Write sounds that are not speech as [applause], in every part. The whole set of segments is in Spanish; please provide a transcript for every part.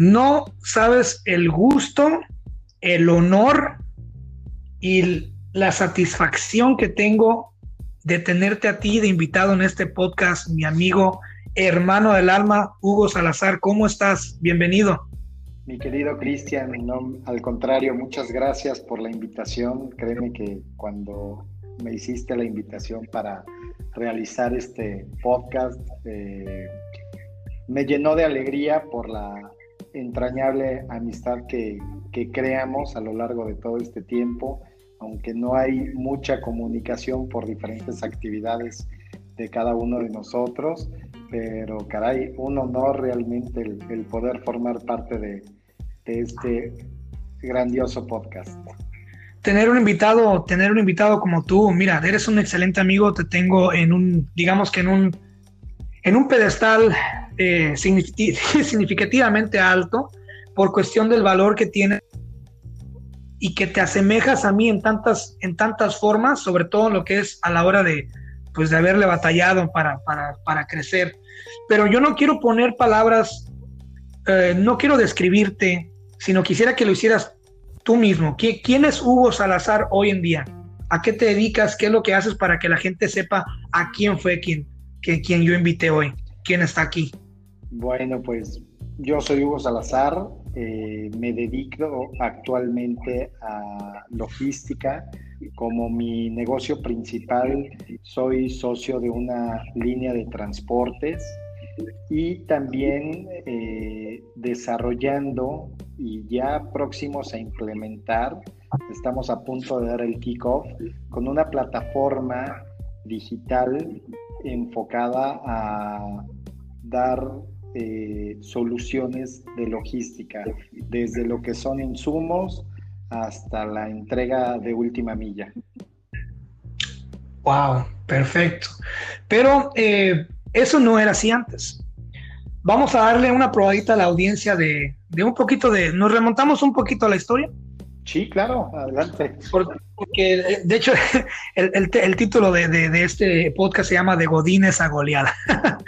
No sabes el gusto, el honor y la satisfacción que tengo de tenerte a ti de invitado en este podcast, mi amigo, hermano del alma, Hugo Salazar. ¿Cómo estás? Bienvenido. Mi querido Cristian, no, al contrario, muchas gracias por la invitación. Créeme que cuando me hiciste la invitación para realizar este podcast, eh, me llenó de alegría por la entrañable amistad que, que creamos a lo largo de todo este tiempo, aunque no hay mucha comunicación por diferentes actividades de cada uno de nosotros, pero caray, un honor realmente el, poder formar parte de, de, este grandioso podcast. Tener un invitado, tener un invitado como tú, mira, eres un excelente amigo, te tengo en un, digamos que en un, en un pedestal eh, [laughs] significativamente alto por cuestión del valor que tiene y que te asemejas a mí en tantas, en tantas formas, sobre todo lo que es a la hora de, pues, de haberle batallado para, para, crecer. Pero yo no quiero poner palabras, eh, no quiero describirte, sino quisiera que lo hicieras tú mismo. ¿Quién es Hugo Salazar hoy en día? ¿A qué te dedicas? ¿Qué es lo que haces para que la gente sepa a quién fue quien, que, quien yo invité hoy? ¿Quién está aquí? Bueno, pues yo soy Hugo Salazar, eh, me dedico actualmente a logística. Como mi negocio principal, soy socio de una línea de transportes y también eh, desarrollando y ya próximos a implementar, estamos a punto de dar el kickoff con una plataforma digital enfocada a dar eh, soluciones de logística, desde lo que son insumos hasta la entrega de última milla. Wow, perfecto. Pero eh, eso no era así antes. Vamos a darle una probadita a la audiencia de, un poquito de... ¿Nos remontamos un poquito a la historia? Sí, claro, adelante. Porque, de hecho, [laughs] el, título de, este podcast se llama De Godines a Goleada. [laughs]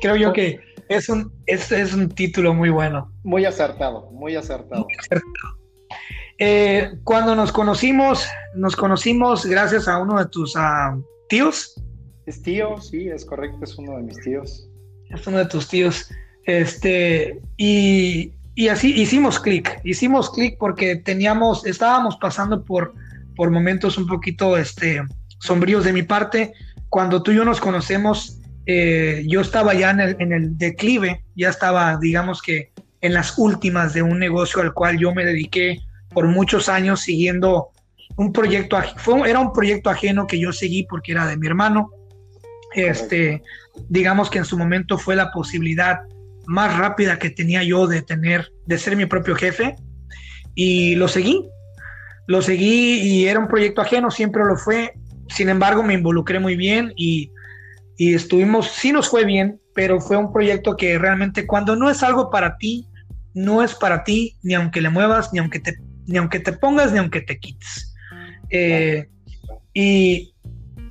Creo yo que es un, es, un título muy bueno. Muy acertado, muy acertado. Eh, cuando nos conocimos, nos conocimos gracias a uno de tus ah, tíos. Es tío, sí, es correcto, es uno de mis tíos. Es uno de tus tíos. Este, y, y así hicimos clic, hicimos clic porque teníamos, estábamos pasando por, por momentos un poquito este, sombríos de mi parte. Cuando tú y yo nos conocemos, eh, yo estaba ya en el, en el, declive, ya estaba, digamos que, en las últimas de un negocio al cual yo me dediqué por muchos años siguiendo un proyecto, fue, era un proyecto ajeno que yo seguí porque era de mi hermano. Este, digamos que en su momento fue la posibilidad más rápida que tenía yo de tener, de ser mi propio jefe y lo seguí. Lo seguí y era un proyecto ajeno, siempre lo fue. Sin embargo, me involucré muy bien y y estuvimos, sí nos fue bien, pero fue un proyecto que realmente cuando no es algo para ti, no es para ti, ni aunque le muevas, ni aunque te, ni aunque te pongas, ni aunque te quites. Eh, y,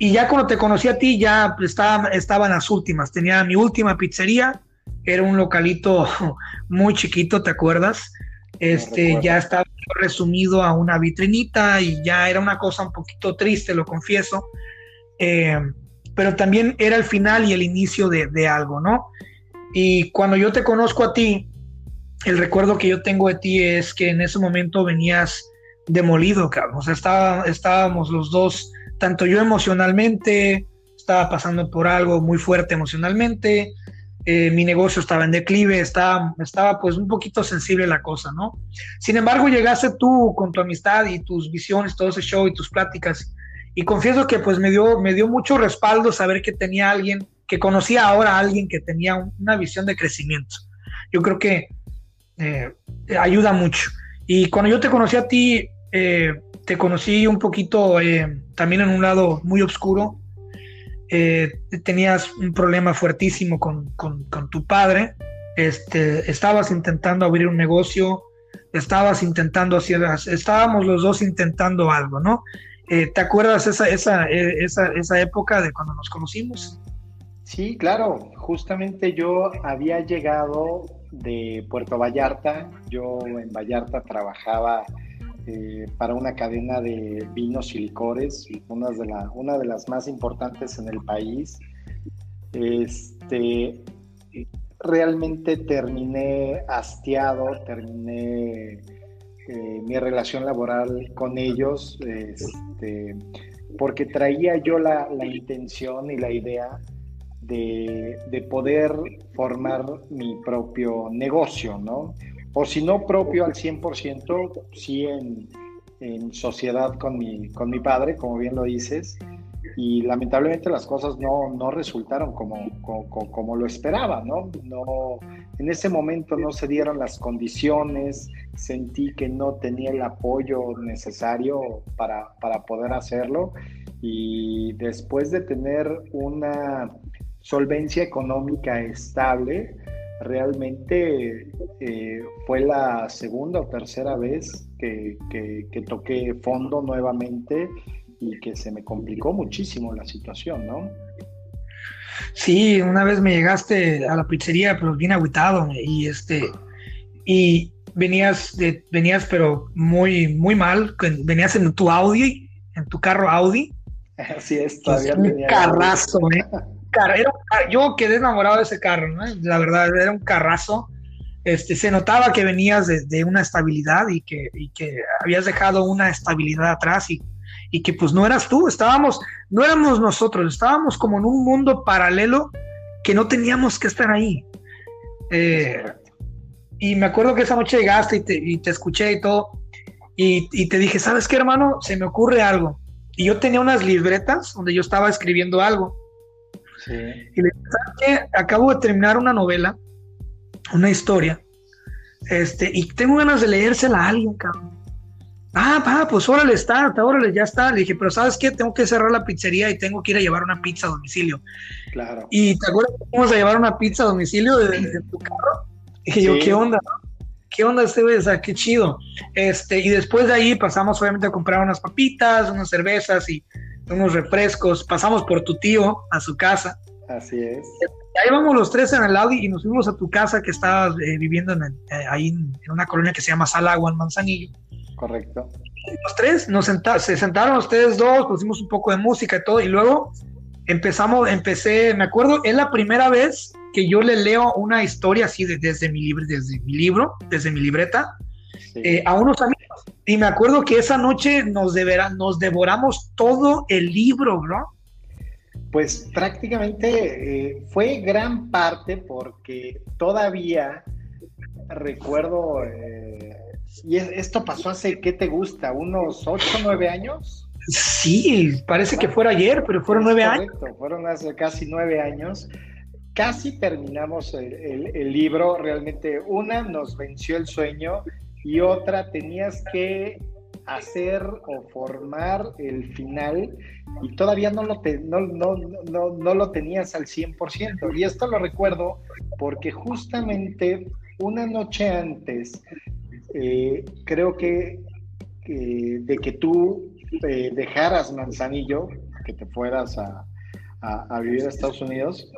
ya cuando te conocí a ti, ya estaba, estaban las últimas. Tenía mi última pizzería, era un localito [laughs] muy chiquito, ¿te acuerdas? Este, ya estaba resumido a una vitrinita y ya era una cosa un poquito triste, lo confieso. Eh, pero también era el final y el inicio de, algo, ¿no? Y cuando yo te conozco a ti, el recuerdo que yo tengo de ti es que en ese momento venías demolido, cabrón. O sea, estábamos los dos, tanto yo emocionalmente, estaba pasando por algo muy fuerte emocionalmente, eh, mi negocio estaba en declive, estaba, estaba pues un poquito sensible la cosa, ¿no? Sin embargo, llegaste tú con tu amistad y tus visiones, todo ese show y tus pláticas y confieso que pues me dio, me dio mucho respaldo saber que tenía alguien, que conocía ahora a alguien que tenía una visión de crecimiento. Yo creo que eh, ayuda mucho. Y cuando yo te conocí a ti, eh, te conocí un poquito eh, también en un lado muy oscuro. Tenías un problema fuertísimo con, con, con, tu padre. Este, estabas intentando abrir un negocio, estabas intentando hacer, estábamos los dos intentando algo, ¿no? Eh, ¿Te acuerdas esa, esa, eh, esa, esa época de cuando nos conocimos? Sí, claro. Justamente yo había llegado de Puerto Vallarta. Yo en Vallarta trabajaba eh, para una cadena de vinos y licores, una de, las más importantes en el país. Este, realmente terminé hastiado, terminé eh, mi relación laboral con ellos, este, porque traía yo la, intención y la idea de, de, poder formar mi propio negocio, ¿no? O si no propio al 100%, sí en, en sociedad con mi, con mi padre, como bien lo dices, y lamentablemente las cosas no, no resultaron como, como, como, lo esperaba, ¿no? ¿no? En ese momento no se dieron las condiciones, sentí que no tenía el apoyo necesario para, para poder hacerlo y después de tener una solvencia económica estable, realmente eh, fue la segunda o tercera vez que, que, que toqué fondo nuevamente y que se me complicó muchísimo la situación, ¿no? Sí, una vez me llegaste a la pizzería, pero bien agüitado y este y venías de, venías pero muy muy mal, venías en tu Audi, en tu carro Audi. [laughs] Así es, todavía un carrazo, ¿eh? [laughs] yo quedé enamorado de ese carro, ¿no? La verdad, era un carrazo. Este, se notaba que venías de, una estabilidad y que, y que habías dejado una estabilidad atrás y y que pues no eras tú, estábamos, no éramos nosotros, estábamos como en un mundo paralelo que no teníamos que estar ahí. Eh, y me acuerdo que esa noche llegaste y te, escuché y todo, y, te dije, ¿sabes qué, hermano? Se me ocurre algo. Y yo tenía unas libretas donde yo estaba escribiendo algo. Y le dije, ¿sabes qué? Acabo de terminar una novela, una historia, este, y tengo ganas de leérsela a alguien, cabrón. Ah, pa, pues órale, está, órale, ya está. Le dije, pero ¿sabes qué? Tengo que cerrar la pizzería y tengo que ir a llevar una pizza a domicilio. Claro. Y te acuerdas que fuimos a llevar una pizza a domicilio de, tu carro. Y dije yo, ¿qué onda? ¿Qué onda este güey? O sea, qué chido. Este, y después de ahí pasamos obviamente a comprar unas papitas, unas cervezas y unos refrescos. Pasamos por tu tío a su casa. Así es. ahí vamos los tres en el Audi y nos fuimos a tu casa que estabas eh, viviendo en, eh, ahí en, una colonia que se llama Salagua, en Manzanillo. Correcto. Los tres nos se sentaron ustedes dos, pusimos un poco de música y todo, y luego empezamos, empecé, me acuerdo, es la primera vez que yo le leo una historia así desde, mi libro, desde mi libro, desde mi libreta, eh, a unos amigos. Y me acuerdo que esa noche nos, nos devoramos todo el libro, ¿no? Pues prácticamente eh, fue gran parte porque todavía recuerdo eh, y esto pasó hace, ¿qué te gusta? ¿Unos 8 o 9 años? Sí, parece que fuera ayer, pero fueron nueve años. Fueron hace casi nueve años. Casi terminamos el, libro, realmente una nos venció el sueño y otra tenías que hacer o formar el final y todavía no lo, no, no, lo tenías al 100%. Y esto lo recuerdo porque justamente una noche antes eh, creo que de que tú eh, dejaras Manzanillo, que te fueras a, vivir a Estados Unidos,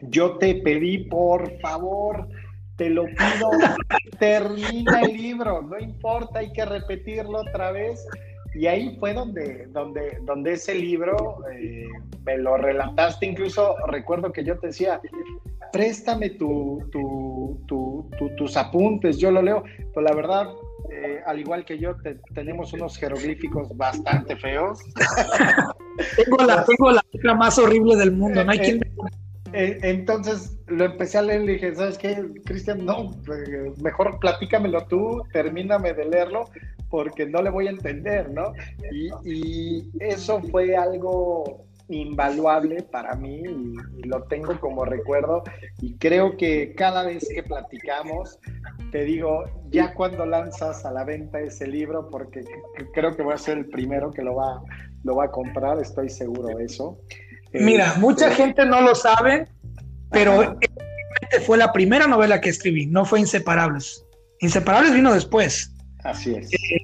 yo te pedí, por favor, te lo pido, [laughs] termina el libro, no importa, hay que repetirlo otra vez. Y ahí fue donde, donde, donde ese libro eh, me lo relataste, incluso recuerdo que yo te decía, préstame tu, tus apuntes, yo lo leo, pero la verdad, eh, al igual que yo, tenemos unos jeroglíficos bastante feos. [laughs] tengo, la, tengo la letra más horrible del mundo, no hay quien... Eh, entonces lo empecé a leer y dije, ¿sabes qué, Cristian? No, mejor platícamelo tú, termíname de leerlo, porque no le voy a entender, ¿no? y eso fue algo invaluable para mí y, lo tengo como recuerdo y creo que cada vez que platicamos te digo ya cuando lanzas a la venta ese libro porque creo que voy a ser el primero que lo va lo va a comprar estoy seguro de eso mira este, mucha gente no lo sabe pero fue la primera novela que escribí no fue Inseparables Inseparables vino después así es eh,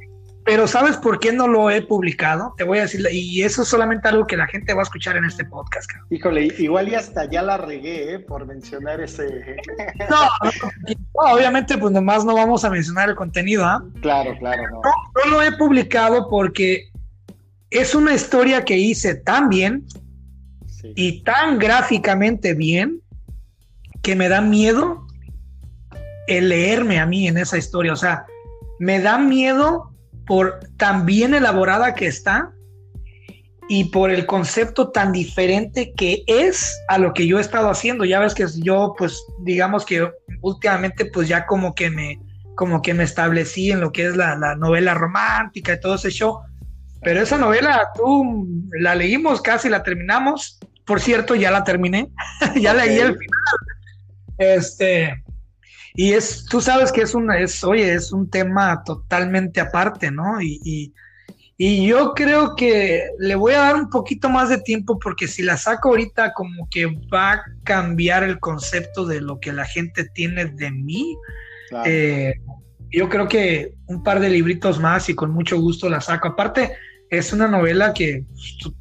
pero ¿sabes por qué no lo he publicado? Te voy a decir, y eso es solamente algo que la gente va a escuchar en este podcast. Híjole, igual y hasta ya la regué ¿eh? por mencionar ese... [laughs] no, obviamente pues nomás no vamos a mencionar el contenido, ¿ah? Claro, claro. No. no. lo he publicado porque es una historia que hice tan bien y tan gráficamente bien que me da miedo el leerme a mí en esa historia. O sea, me da miedo por tan bien elaborada que está y por el concepto tan diferente que es a lo que yo he estado haciendo. Ya ves que yo, pues, digamos que últimamente, pues ya como que me, como que me establecí en lo que es la, novela romántica y todo ese show. Pero esa novela, tú la leímos, casi la terminamos. Por cierto, ya la terminé. [laughs] ya leí el final. Este, y es, tú sabes que es un, es, oye, es un tema totalmente aparte, ¿no? Y, y, yo creo que le voy a dar un poquito más de tiempo porque si la saco ahorita como que va a cambiar el concepto de lo que la gente tiene de mí. Eh, yo creo que un par de libritos más y con mucho gusto la saco. Aparte, es una novela que tú,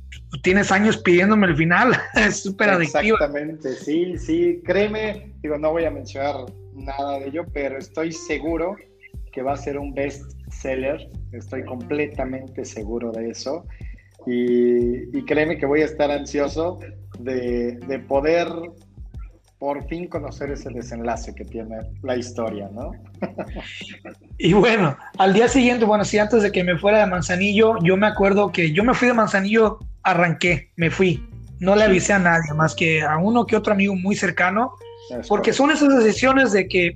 tienes años pidiéndome el final, [laughs] es súper adictiva. Exactamente, sí, sí, créeme, digo, no voy a mencionar nada de ello, pero estoy seguro que va a ser un best seller. Estoy completamente seguro de eso. Y, créeme que voy a estar ansioso de, de, poder por fin conocer ese desenlace que tiene la historia, ¿no? [laughs] y bueno, al día siguiente, bueno, sí, antes de que me fuera de Manzanillo, yo me acuerdo que yo me fui de Manzanillo, arranqué, me fui. No le avisé a nadie, más que a uno que otro amigo muy cercano, porque son esas decisiones de que,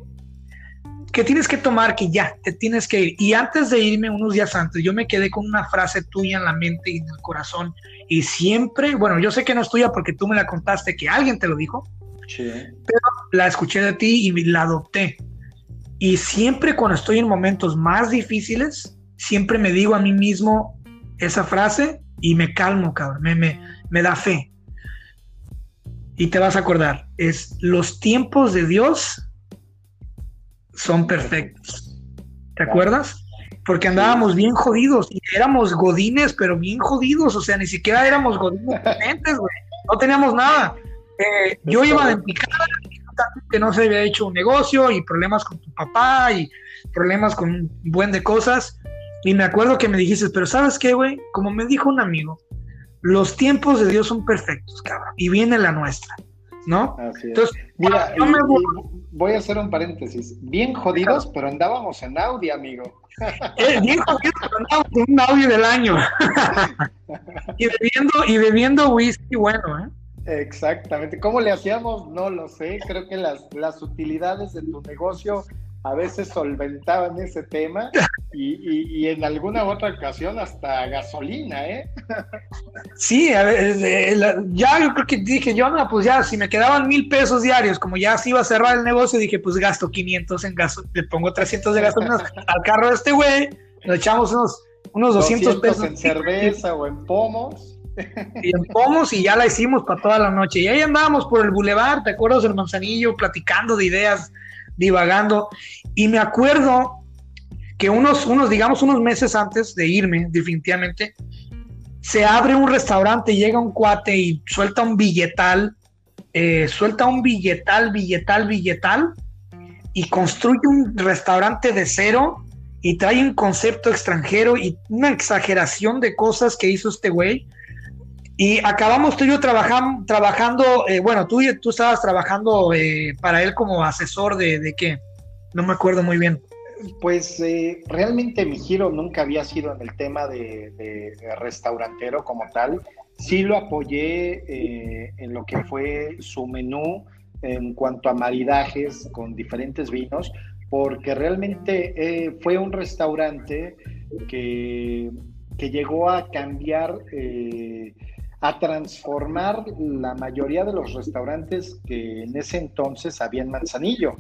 que tienes que tomar, que ya, te tienes que ir. Y antes de irme, unos días antes, yo me quedé con una frase tuya en la mente y en el corazón. Y siempre, bueno, yo sé que no es tuya porque tú me la contaste, que alguien te lo dijo. Pero la escuché de ti y la adopté. Y siempre cuando estoy en momentos más difíciles, siempre me digo a mí mismo esa frase y me calmo, cabrón, me, me, me da fe y te vas a acordar, es los tiempos de Dios son perfectos. ¿Te acuerdas? Porque andábamos bien jodidos y éramos godines, pero bien jodidos, o sea, ni siquiera éramos godines [laughs] güey. No teníamos nada. Eh, yo iba de picada, que no se había hecho un negocio y problemas con tu papá y problemas con un buen de cosas. Y me acuerdo que me dijiste, pero ¿sabes qué, güey? Como me dijo un amigo, los tiempos de Dios son perfectos, cabrón, y viene la nuestra, ¿no? Entonces, mira, voy... a hacer un paréntesis. Bien jodidos, pero andábamos en Audi, amigo. [laughs] Eh, bien jodidos, pero andábamos en un Audi del año. [laughs] y, bebiendo, y bebiendo whisky bueno, ¿eh? Exactamente. ¿Cómo le hacíamos? No lo sé. Creo que las, las utilidades de tu negocio a veces solventaban ese tema y, en alguna otra ocasión hasta gasolina, ¿eh? Sí, a ver, eh, ya yo creo que dije yo, no, pues ya, si me quedaban mil pesos diarios, como ya se iba a cerrar el negocio, dije, pues gasto 500 en gasolina, le pongo 300 de gasolina [laughs] al carro de este güey, nos echamos unos, unos 200, pesos. en cerveza o en pomos. [laughs] Y en pomos y ya la hicimos para toda la noche. Y ahí andábamos por el bulevar, ¿te acuerdas del manzanillo? Platicando de ideas divagando. Y me acuerdo que unos, unos, digamos, unos meses antes de irme, definitivamente, se abre un restaurante, llega un cuate y suelta un billetal, eh, suelta un billetal, billetal, billetal, y construye un restaurante de cero y trae un concepto extranjero y una exageración de cosas que hizo este güey y acabamos tú y yo trabajando, eh, bueno, tú, tú estabas trabajando eh, para él como asesor de, de, qué, no me acuerdo muy bien. Pues eh, realmente mi giro nunca había sido en el tema de, restaurantero como tal. Sí lo apoyé en lo que fue su menú en cuanto a maridajes con diferentes vinos, porque realmente fue un restaurante que, que llegó a cambiar a transformar la mayoría de los restaurantes que en ese entonces había en Manzanillo.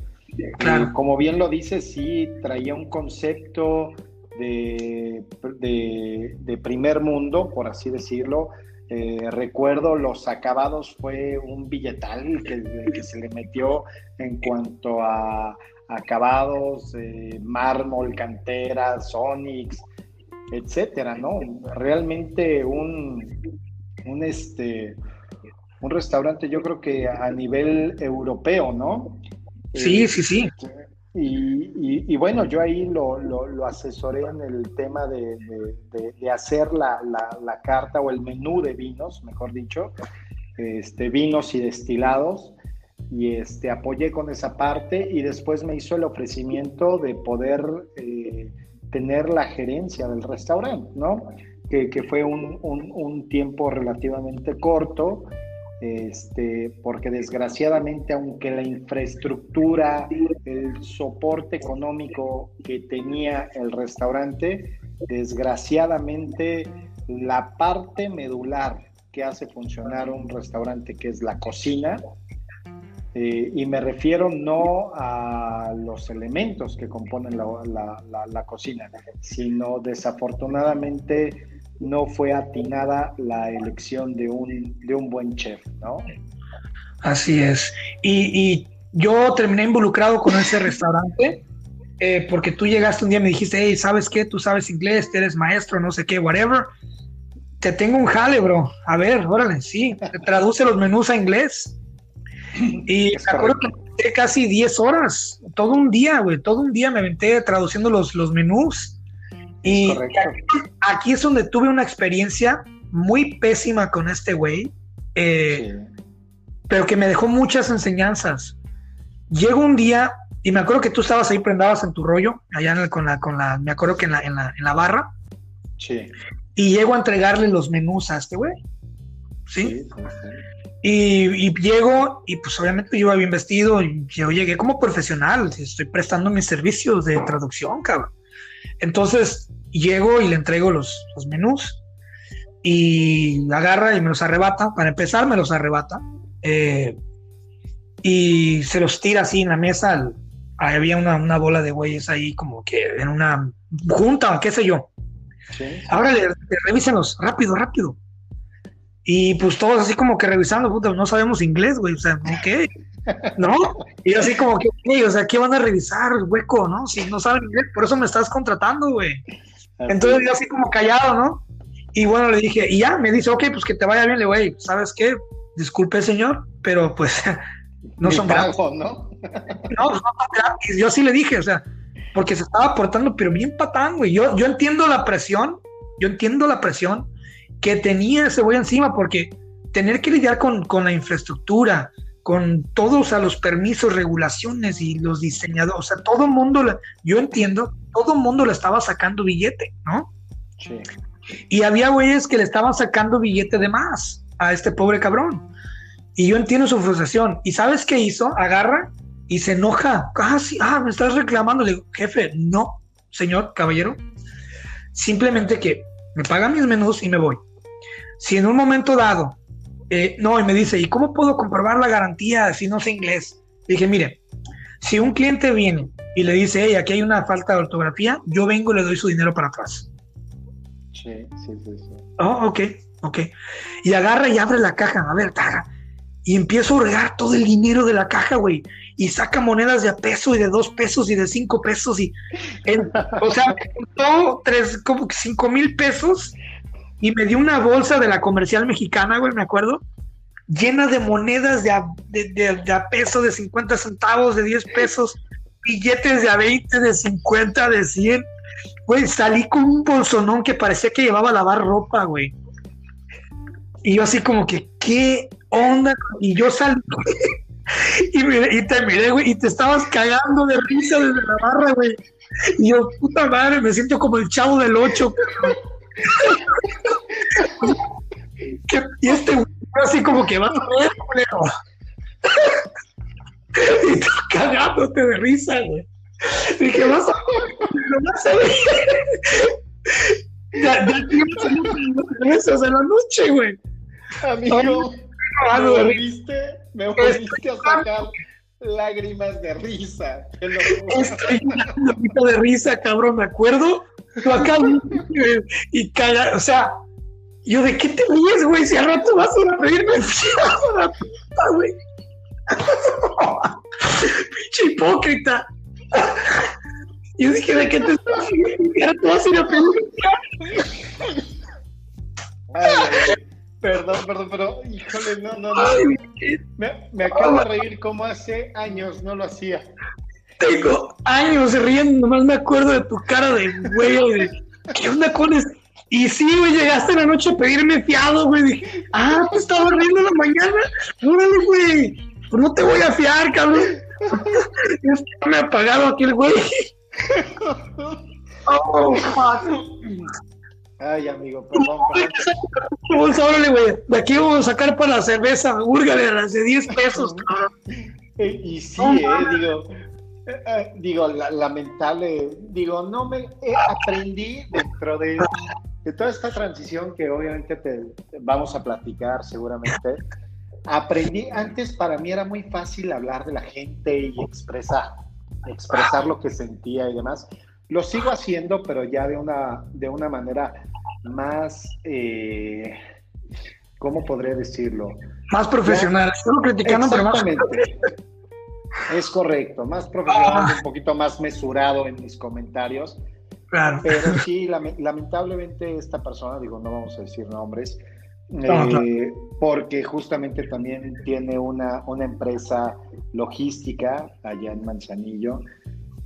Claro. como bien lo dice, sí traía un concepto de, de, primer mundo, por así decirlo. Eh, recuerdo los acabados fue un billetal que, que se le metió en cuanto a acabados, eh, mármol, canteras, onyx, etcétera, ¿no? Realmente un, un este un restaurante, yo creo que a nivel europeo, ¿no? Sí, eh, sí, sí. Y, bueno, yo ahí lo, lo, asesoré en el tema de, hacer la, la, carta o el menú de vinos, mejor dicho, este, vinos y destilados. Y este, apoyé con esa parte y después me hizo el ofrecimiento de poder eh, tener la gerencia del restaurante, ¿no? Que, fue un, un, un tiempo relativamente corto este, porque desgraciadamente, aunque la infraestructura, el soporte económico que tenía el restaurante, desgraciadamente la parte medular que hace funcionar un restaurante, que es la cocina, eh, y me refiero no a los elementos que componen la, la cocina, sino desafortunadamente no fue atinada la elección de un, de un buen chef, ¿no? Así es. Y, yo terminé involucrado con ese restaurante eh, porque tú llegaste un día y me dijiste, hey, ¿sabes qué? Tú sabes inglés, eres maestro, no sé qué, whatever. Te tengo un jale, bro. A ver, órale, sí, te traduce los menús a inglés. Y me acuerdo que me casi 10 horas, todo un día, güey, todo un día me aventé traduciendo los, los menús y aquí, es donde tuve una experiencia muy pésima con este güey, eh, pero que me dejó muchas enseñanzas. Llego un día y me acuerdo que tú estabas ahí prendabas en tu rollo, allá con, la, con la, me acuerdo que en la, en la, en la barra. Sí. Y llego a entregarle los menús a este güey. ¿Sí? y, y, llego y pues obviamente yo iba bien vestido y yo llegué como profesional, estoy prestando mis servicios de traducción, cabrón. Entonces llego y le entrego los, los menús y agarra y me los arrebata. Para empezar, me los arrebata. Eh, y se los tira así en la mesa. había una, bola de güeyes ahí como que en una junta o qué sé yo. Ahora le, revísenlos, rápido, rápido. Y pues todos así como que revisando, puta, no sabemos inglés, güey, o sea, ¿qué? ¿No? Y así como que, o sea, ¿qué van a revisar, hueco, no? Si no saben inglés, por eso me estás contratando, güey. Entonces yo así como callado, ¿no? Y bueno, le dije, y ya, me dice, ok, pues que te vaya bien, le güey, ¿sabes qué? Disculpe, señor, pero pues [laughs] no son bravos, ¿no? no, no son Y yo sí le dije, o sea, porque se estaba portando, pero bien patán, güey. Yo, yo entiendo la presión, yo entiendo la presión, que tenía ese güey encima, porque tener que lidiar con, con la infraestructura, con todos a los permisos, regulaciones y los diseñadores, o sea, todo el mundo, yo entiendo, todo el mundo le estaba sacando billete, ¿no? Sí. Y había güeyes que le estaban sacando billete de más a este pobre cabrón. Y yo entiendo su frustración. ¿Y sabes qué hizo? Agarra y se enoja. Ah, sí, ah, me estás reclamando. Le digo, jefe, no, señor, caballero. Simplemente que me pagan mis menús y me voy. Si en un momento dado, eh, no, y me dice, ¿y cómo puedo comprobar la garantía si no sé inglés? dije, mire, si un cliente viene y le dice, hey, aquí hay una falta de ortografía, yo vengo y le doy su dinero para atrás. Sí, sí, sí. sí. Oh, ok, ok. Y agarra y abre la caja, a ver, taga. Y empiezo a regar todo el dinero de la caja, güey. Y saca monedas de a peso y de dos pesos y de cinco pesos. y O sea, [laughs] me tres, como cinco mil pesos y me dio una bolsa de la comercial mexicana, güey, me acuerdo, llena de monedas de a, de, peso, de 50 centavos, de 10 pesos, billetes de a 20, de 50, de 100. Güey, salí con un bolsonón que parecía que llevaba a lavar ropa, güey. Y yo así como que, ¿qué onda? Y yo salí [laughs] y, y te miré, güey, y te estabas cagando de risa desde la barra, güey. Y yo, puta madre, me siento como el chavo del 8 y este así como que va a ver, y tú cagándote de risa, güey. Dije, vas a ver, vas a ver. Ya, ya tienes en la noche, güey. Amigo, me volviste, me volviste a sacar lágrimas de risa. Estoy llorando de risa, cabrón, me acuerdo acá y caga, o sea, yo de qué te ríes, güey, si al rato vas a reírme, a [laughs] la puta, güey. [laughs] Pinche hipócrita. Yo dije, ¿de qué te estás Ya te vas a ir a pedir Perdón, perdón, pero híjole, no, no, no. Me, me acabo de reír como hace años no lo hacía. Tengo años riendo, nomás me acuerdo de tu cara de güey, de ¿qué onda con eso? Y sí, güey, llegaste en la noche a pedirme fiado, güey. Dije, ah, pues estaba riendo en la mañana. Órale, güey. Pues no te voy a fiar, cabrón. [laughs] es que me ha pagado aquí el güey. [laughs] oh, Ay, amigo, perdón. perdón. güey. De aquí vamos a sacar para la cerveza. Úrgale, las de 10 pesos, [laughs] Y, sí, eh, digo, eh, eh, digo, lamentable, digo, no me aprendí dentro de, toda esta transición que obviamente te, vamos a platicar seguramente. Aprendí, antes para mí era muy fácil hablar de la gente y expresar, expresar lo que sentía y demás. Lo sigo haciendo, pero ya de una, de una manera más, eh, ¿cómo podría decirlo? Más profesional. Solo criticando, pero más... Es correcto, más profesional, un poquito más mesurado en mis comentarios. Claro. Pero sí, lamentablemente esta persona, digo, no vamos a decir nombres, eh, porque justamente también tiene una, una empresa logística allá en Manzanillo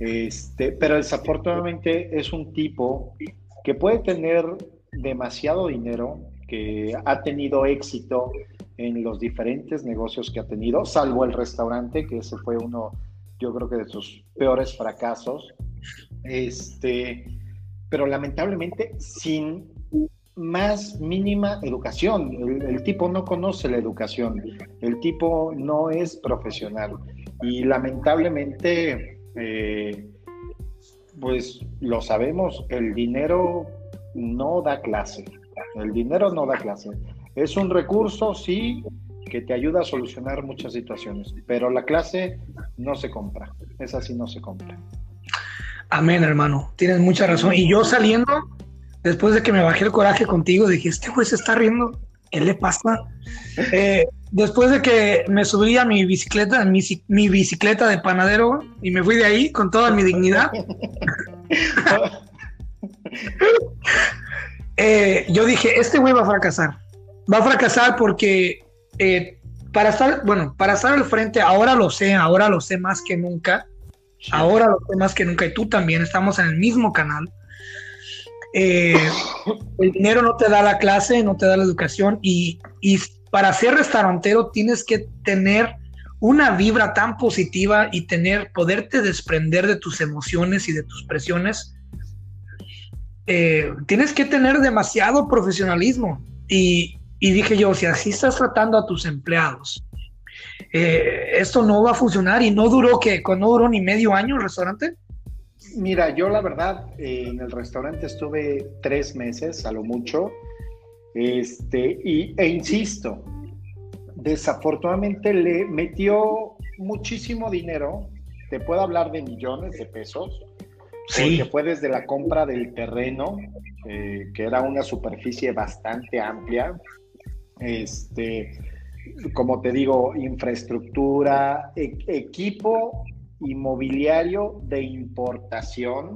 este, pero desafortunadamente es un tipo que puede tener demasiado dinero, que ha tenido éxito en los diferentes negocios que ha tenido, salvo el restaurante, que ese fue uno, yo creo que de sus peores fracasos. Este, pero lamentablemente sin más mínima educación. El, tipo no conoce la educación, el tipo no es profesional y lamentablemente eh, pues lo sabemos, el dinero no da clase. El dinero no da clase. Es un recurso, sí, que te ayuda a solucionar muchas situaciones, pero la clase no se compra. Es así, no se compra. Amén, hermano. Tienes mucha razón. Y yo saliendo, después de que me bajé el coraje contigo, dije, este güey se está riendo. ¿Qué le pasa? Eh, después de que me subí a mi bicicleta, mi, mi, bicicleta de panadero y me fui de ahí con toda mi dignidad, [laughs] eh, yo dije, este güey va a fracasar. Va a fracasar porque eh, para estar, bueno, para estar al frente, ahora lo sé, ahora lo sé más que nunca. Ahora lo sé más que nunca y tú también estamos en el mismo canal. Eh, [laughs] el dinero no te da la clase, no te da la educación y, y para ser restaurantero tienes que tener una vibra tan positiva y tener, poderte desprender de tus emociones y de tus presiones. Eh, tienes que tener demasiado profesionalismo. Y, dije yo, si así estás tratando a tus empleados, eh, esto no va a funcionar y no duró que, no duró ni medio año el restaurante. Mira, yo la verdad eh, en el restaurante estuve tres meses a lo mucho este, y, e insisto, desafortunadamente le metió muchísimo dinero, te puedo hablar de millones de pesos, sí. porque fue desde la compra del terreno, eh, que era una superficie bastante amplia, este, como te digo, infraestructura, e, equipo inmobiliario de importación,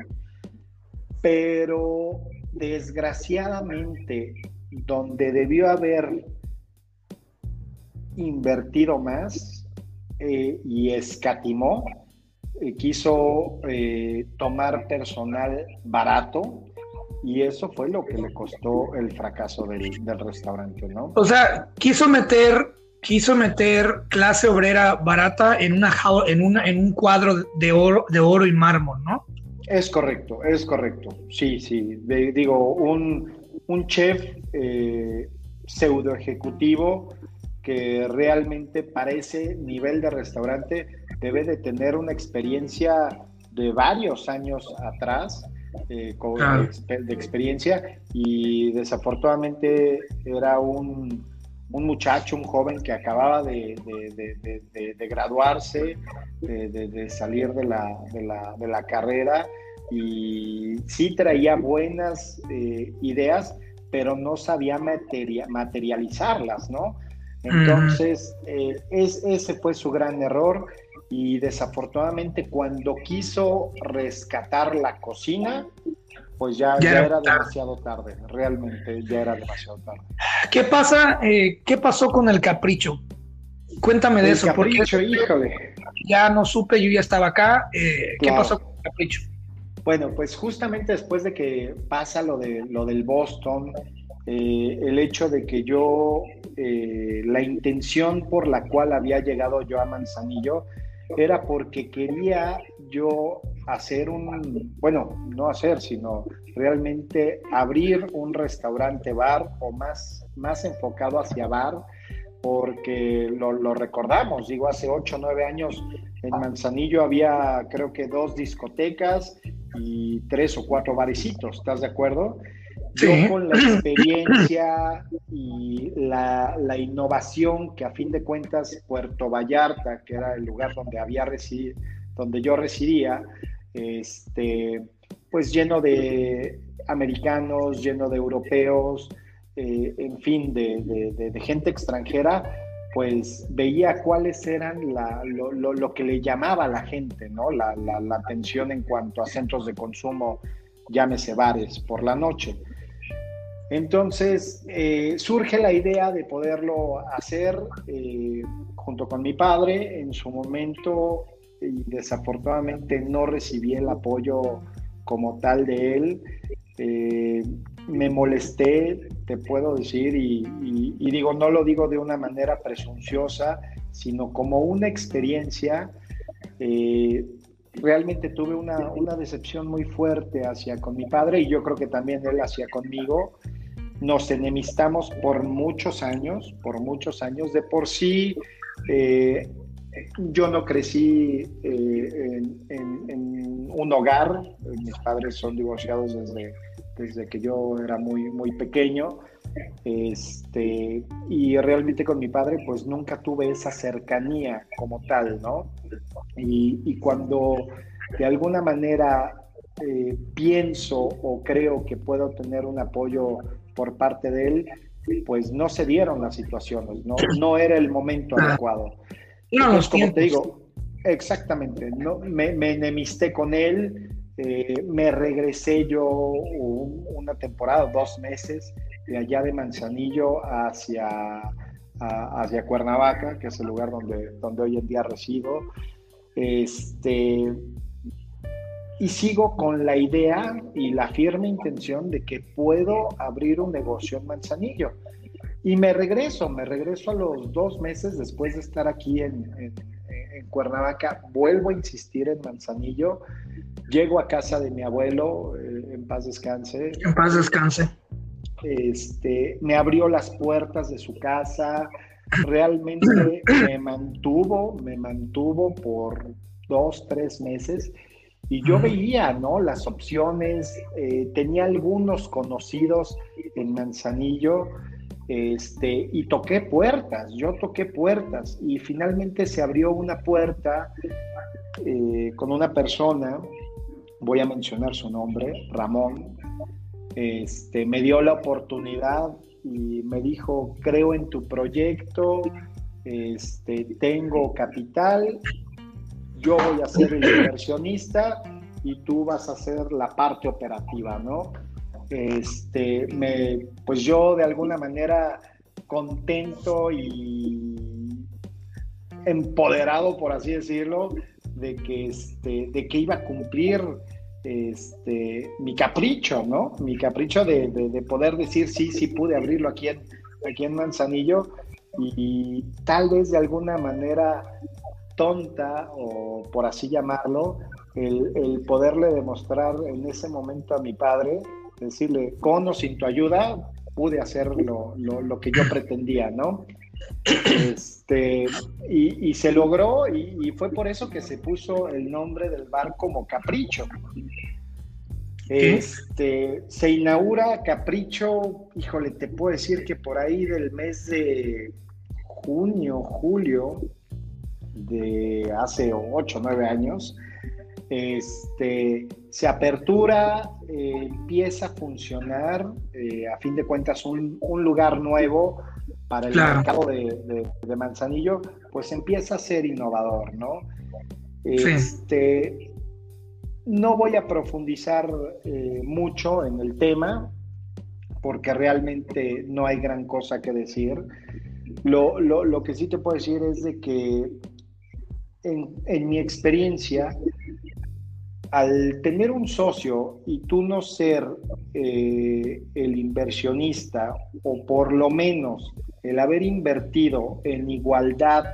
pero desgraciadamente donde debió haber invertido más eh, y escatimó, eh, quiso eh, tomar personal barato y eso fue lo que le costó el fracaso del, restaurante, ¿no? O sea, quiso meter, quiso meter clase obrera barata en una en una en un cuadro de oro, de oro y mármol, ¿no? Es correcto, es correcto. Sí, sí. digo, un, un chef eh, pseudo ejecutivo que realmente para ese nivel de restaurante debe de tener una experiencia de varios años atrás, eh, de, experiencia, y desafortunadamente era un, muchacho, un joven que acababa de, graduarse, de, salir de la, de la carrera y sí traía buenas eh, ideas, pero no sabía materializarlas, ¿no? Entonces, eh, es, ese fue su gran error y desafortunadamente cuando quiso rescatar la cocina, pues ya, era demasiado tarde, realmente ya era demasiado tarde. ¿Qué pasa? Eh, ¿Qué pasó con el capricho? Cuéntame de eso. Capricho, híjole. Ya no supe, yo ya estaba acá. Eh, ¿Qué pasó con el capricho? Bueno, pues justamente después de que pasa lo, de, lo del Boston, eh, el hecho de que yo, la intención por la cual había llegado yo a Manzanillo era porque quería yo hacer un, bueno, no hacer, sino realmente abrir un restaurante bar o más, más enfocado hacia bar, porque lo, recordamos, digo, hace 8 o 9 años en Manzanillo había creo que dos discotecas y tres o cuatro barecitos, ¿estás de acuerdo? Yo con la [clears throat] experiencia y la, la, innovación que a fin de cuentas Puerto Vallarta, que era el lugar donde había residido, donde yo residía, este, pues lleno de americanos, lleno de europeos, eh, en fin, de, gente extranjera, pues veía cuáles eran lo, que le llamaba a la gente, ¿no? La, atención en cuanto a centros de consumo, llámese bares, por la noche. Entonces eh, surge la idea de poderlo hacer eh, junto con mi padre. En su momento y desafortunadamente no recibí el apoyo como tal de él. Eh, me molesté, te puedo decir, y, digo, no lo digo de una manera presunciosa, sino como una experiencia. Eh, realmente tuve una, una, decepción muy fuerte hacia con mi padre y yo creo que también él hacia conmigo. Nos enemistamos por muchos años, por muchos años. De por sí, eh, yo no crecí eh, en, un hogar, mis padres son divorciados desde, desde que yo era muy, muy pequeño, este, y realmente con mi padre pues nunca tuve esa cercanía como tal, ¿no? Y, cuando de alguna manera eh, pienso o creo que puedo tener un apoyo por parte de él, pues no se dieron las situaciones, no, no era el momento adecuado. No, como te digo, exactamente, ¿no? me, enemisté con él, eh, me regresé yo una temporada, dos meses, de allá de Manzanillo hacia, hacia Cuernavaca, que es el lugar donde, donde hoy en día resido. Este, y sigo con la idea y la firme intención de que puedo abrir un negocio en Manzanillo. Y me regreso, me regreso a los dos meses después de estar aquí en, Cuernavaca, vuelvo a insistir en Manzanillo, llego a casa de mi abuelo, eh, en paz descanse. En paz descanse. Este, me abrió las puertas de su casa, realmente [clears throat] me mantuvo, me mantuvo por dos, tres meses. Y yo veía, ¿no? Las opciones, eh, tenía algunos conocidos en Manzanillo, este, y toqué puertas, yo toqué puertas. Y finalmente se abrió una puerta eh, con una persona, voy a mencionar su nombre, Ramón, este, me dio la oportunidad y me dijo, creo en tu proyecto, este, tengo capital, yo voy a ser el inversionista y tú vas a ser la parte operativa, ¿no? este, me, pues yo de alguna manera contento y empoderado, por así decirlo, de que, este, de que iba a cumplir este, mi capricho, ¿no? Mi capricho de, poder decir, sí, sí pude abrirlo aquí en, aquí en Manzanillo y, tal vez de alguna manera tonta o por así llamarlo, el, el poderle demostrar en ese momento a mi padre decirle, con o sin tu ayuda, pude hacer lo, que yo pretendía, ¿no? Este, y, se logró y, fue por eso que se puso el nombre del bar como Capricho. Este, se inaugura Capricho, híjole, te puedo decir que por ahí del mes de junio, julio de hace ocho, nueve años, este, se apertura, eh, empieza a funcionar, eh, a fin de cuentas, un, lugar nuevo para el mercado de, Manzanillo, pues empieza a ser innovador, ¿no? Este, no voy a profundizar eh, mucho en el tema, porque realmente no hay gran cosa que decir. Lo, lo, que sí te puedo decir es de que en, en mi experiencia, al tener un socio y tú no ser eh, el inversionista o por lo menos el haber invertido en igualdad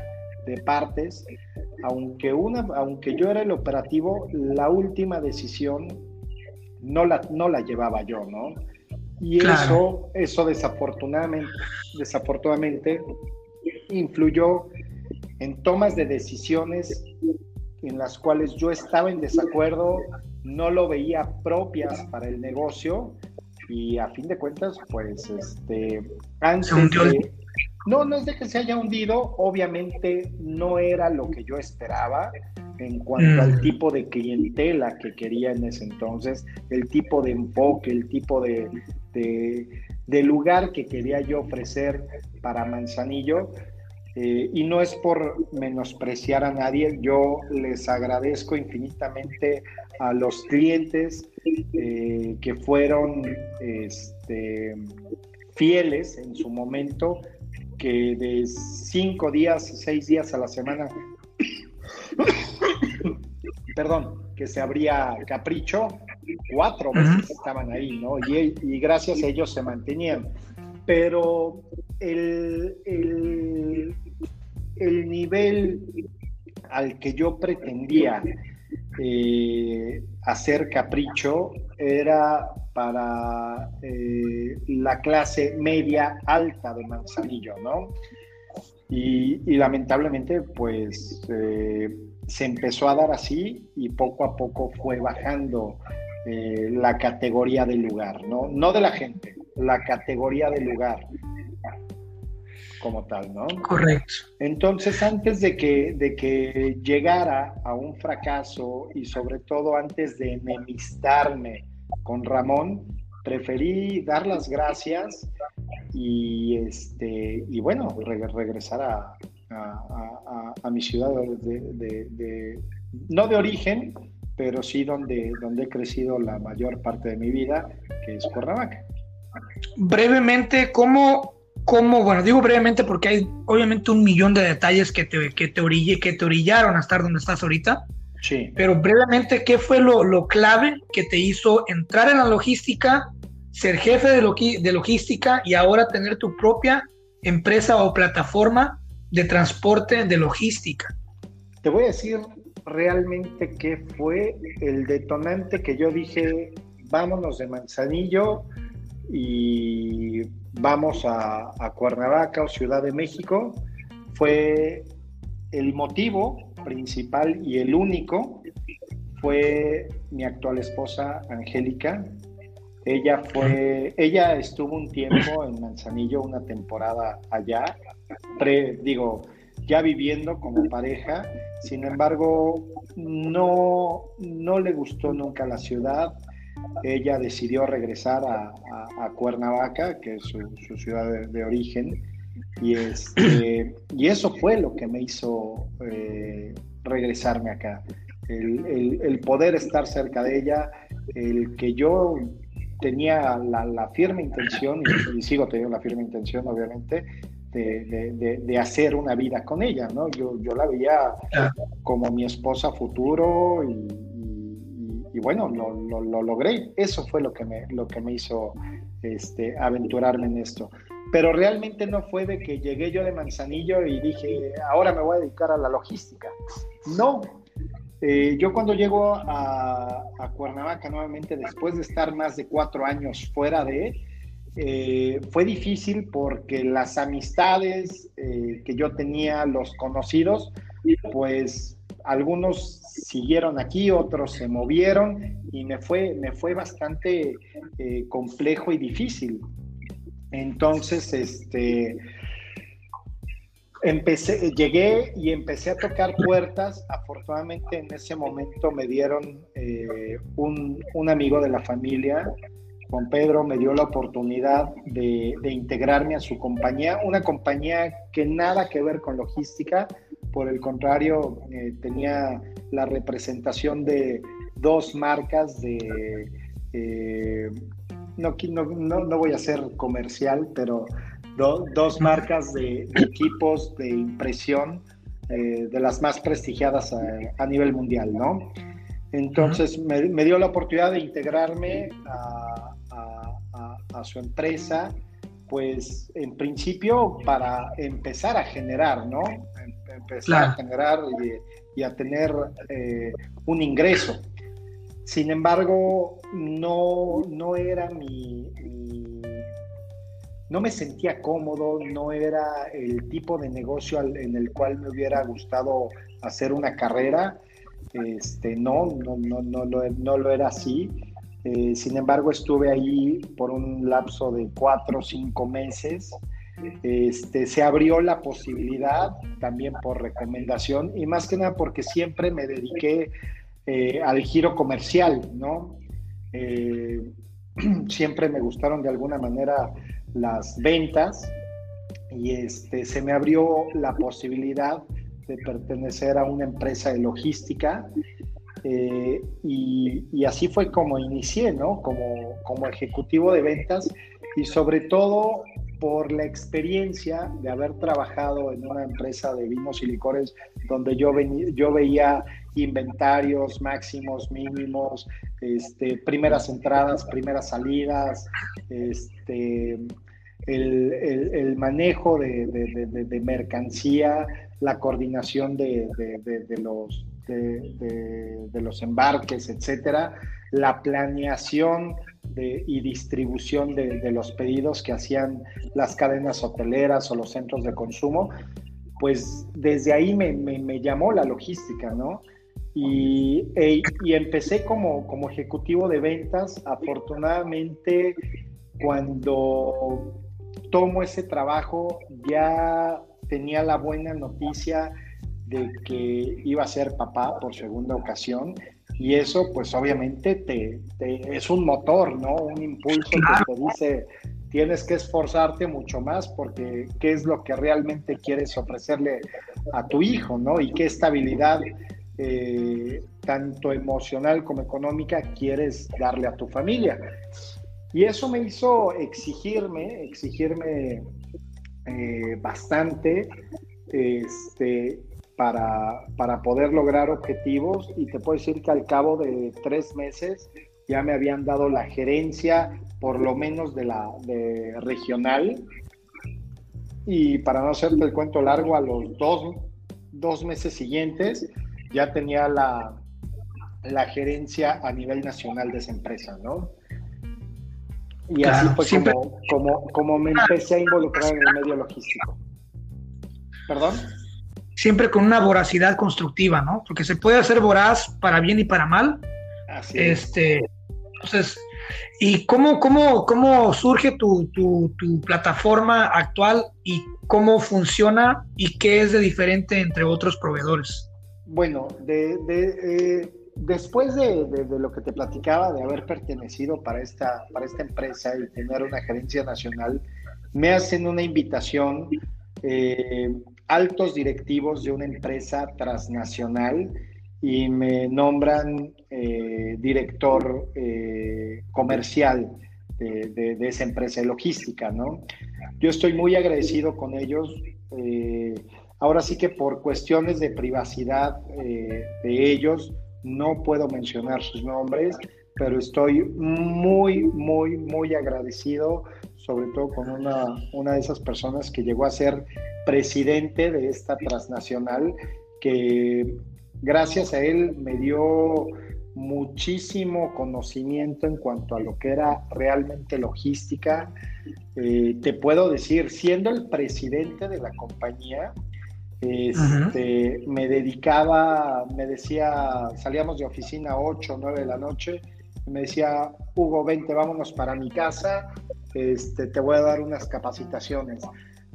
de partes, aunque, una, aunque yo era el operativo, la última decisión no la, no la llevaba yo, ¿no? Y eso, eso desafortunadamente, desafortunadamente influyó en tomas de decisiones en las cuales yo estaba en desacuerdo, no lo veía propias para el negocio y a fin de cuentas, pues, este, antes de, no, no es de que se haya hundido, obviamente no era lo que yo esperaba en cuanto al mm. tipo de clientela que quería en ese entonces, el tipo de enfoque, el tipo de, de lugar que quería yo ofrecer para Manzanillo, eh, y no es por menospreciar a nadie, yo les agradezco infinitamente a los clientes eh, que fueron este, fieles en su momento, que de cinco días, seis días a la semana, [coughs] perdón, que se abría capricho, cuatro veces estaban ahí, ¿no? Y, y gracias a ellos se mantenían. Pero el, el, nivel al que yo pretendía eh, hacer capricho era para eh, la clase media alta de Manzanillo, ¿no? Y, lamentablemente, pues eh, se empezó a dar así y poco a poco fue bajando la categoría del lugar, ¿no? No de la gente, la categoría del lugar como tal, ¿no? Correcto. Entonces, antes de que, de que llegara a un fracaso y sobre todo antes de enemistarme con Ramón, preferí dar las gracias y, este, y bueno, regresar a, a, mi ciudad de, no de origen, pero sí donde, donde he crecido la mayor parte de mi vida, que es Cuernavaca. Brevemente, ¿cómo cómo, bueno, digo brevemente porque hay obviamente un millón de detalles que te, que te, orille, que te orillaron a estar donde estás ahorita. Sí. Pero brevemente, ¿qué fue lo, lo clave que te hizo entrar en la logística, ser jefe de, de logística y ahora tener tu propia empresa o plataforma de transporte de logística? Te voy a decir realmente qué fue el detonante que yo dije, vámonos de Manzanillo y vamos a, Cuernavaca o Ciudad de México, fue el motivo principal y el único fue mi actual esposa Angélica. Ella fue, ella estuvo un tiempo en Manzanillo, una temporada allá, digo, ya viviendo como pareja. Sin embargo, no, no le gustó nunca la ciudad, ella decidió regresar a, Cuernavaca, que es su, ciudad de, origen, y, este, [clears throat] y eso fue lo que me hizo eh, regresarme acá. El, poder estar cerca de ella, el que yo tenía la, firme intención, y, sigo teniendo la firme intención, obviamente, de, hacer una vida con ella, ¿no? Yo, yo la veía como mi esposa futuro y, y bueno, lo, lo, logré. Eso fue lo que me, lo que me hizo este, aventurarme en esto. Pero realmente no fue de que llegué yo de Manzanillo y dije, ahora me voy a dedicar a la logística. No. Eh, yo cuando llego a, a, Cuernavaca nuevamente, después de estar más de cuatro años fuera de, eh, fue difícil porque las amistades eh, que yo tenía, los conocidos, pues algunos siguieron aquí, otros se movieron y me fue, me fue bastante eh, complejo y difícil. Entonces, este, empecé, llegué y empecé a tocar puertas. Afortunadamente en ese momento me dieron eh, un, amigo de la familia Juan Pedro me dio la oportunidad de, integrarme a su compañía, una compañía que nada que ver con logística, por el contrario, eh, tenía la representación de dos marcas de, eh, no, no, no, voy a ser comercial, pero dos marcas de, equipos de impresión eh, de las más prestigiadas a, nivel mundial, ¿no? Entonces me, dio la oportunidad de integrarme a, a, su empresa, pues en principio para empezar a generar, ¿no? Em, empezar a generar y, a tener eh, un ingreso. Sin embargo, no, no era mi, no me sentía cómodo, no era el tipo de negocio en el cual me hubiera gustado hacer una carrera. Este, no, no, no, no, no lo era así. Eh, sin embargo, estuve ahí por un lapso de cuatro o cinco meses. Este, se abrió la posibilidad también por recomendación y más que nada porque siempre me dediqué eh, al giro comercial, ¿no? Eh, [clears throat] siempre me gustaron de alguna manera las ventas y este, se me abrió la posibilidad de pertenecer a una empresa de logística eh, y, así fue como inicié, ¿no? Como, como ejecutivo de ventas y sobre todo por la experiencia de haber trabajado en una empresa de vinos y licores donde yo, yo veía inventarios máximos, mínimos, este, primeras entradas, primeras salidas, este, el, manejo de, mercancía, la coordinación de, los, de, los embarques, etcétera, la planeación y distribución de, los pedidos que hacían las cadenas hoteleras o los centros de consumo, pues desde ahí me, llamó la logística, ¿no? Y, e, y empecé como, como ejecutivo de ventas. Afortunadamente, cuando tomo ese trabajo, ya tenía la buena noticia de que iba a ser papá por segunda ocasión. Y eso, pues obviamente, te, es un motor, ¿no? Un impulso que te dice, tienes que esforzarte mucho más porque qué es lo que realmente quieres ofrecerle a tu hijo, ¿no? Y qué estabilidad eh, tanto emocional como económica, quieres darle a tu familia. Y eso me hizo exigirme, exigirme eh, bastante este, para, para, poder lograr objetivos. Y te puedo decir que al cabo de tres meses ya me habían dado la gerencia, por lo menos de la de regional. Y para no hacerte el cuento largo, a los dos, dos meses siguientes ya tenía la, la gerencia a nivel nacional de esa empresa, ¿no? Y así fue como, como, como, me empecé a involucrar en el medio logístico. ¿Perdón? Siempre con una voracidad constructiva, ¿no? Porque se puede hacer voraz para bien y para mal. Así este, Entonces, ¿y cómo, cómo, cómo surge tu, tu, tu, plataforma actual y cómo funciona y qué es de diferente entre otros proveedores? Bueno, de, eh, después de, lo que te platicaba, de haber pertenecido para esta, para esta empresa y tener una gerencia nacional, me hacen una invitación eh, altos directivos de una empresa transnacional y me nombran eh, director comercial de, esa empresa de logística, ¿no? Yo estoy muy agradecido con ellos. Ahora sí que por cuestiones de privacidad eh, de ellos, no puedo mencionar sus nombres, pero estoy muy, muy, muy agradecido, sobre todo con una de esas personas que llegó a ser presidente de esta transnacional, que gracias a él me dio muchísimo conocimiento en cuanto a lo que era realmente logística. Eh, te puedo decir, siendo el presidente de la compañía, este, me dedicaba, me decía, salíamos de oficina 8 o 9 de la noche, me decía, Hugo, vente, vámonos para mi casa, este, te voy a dar unas capacitaciones.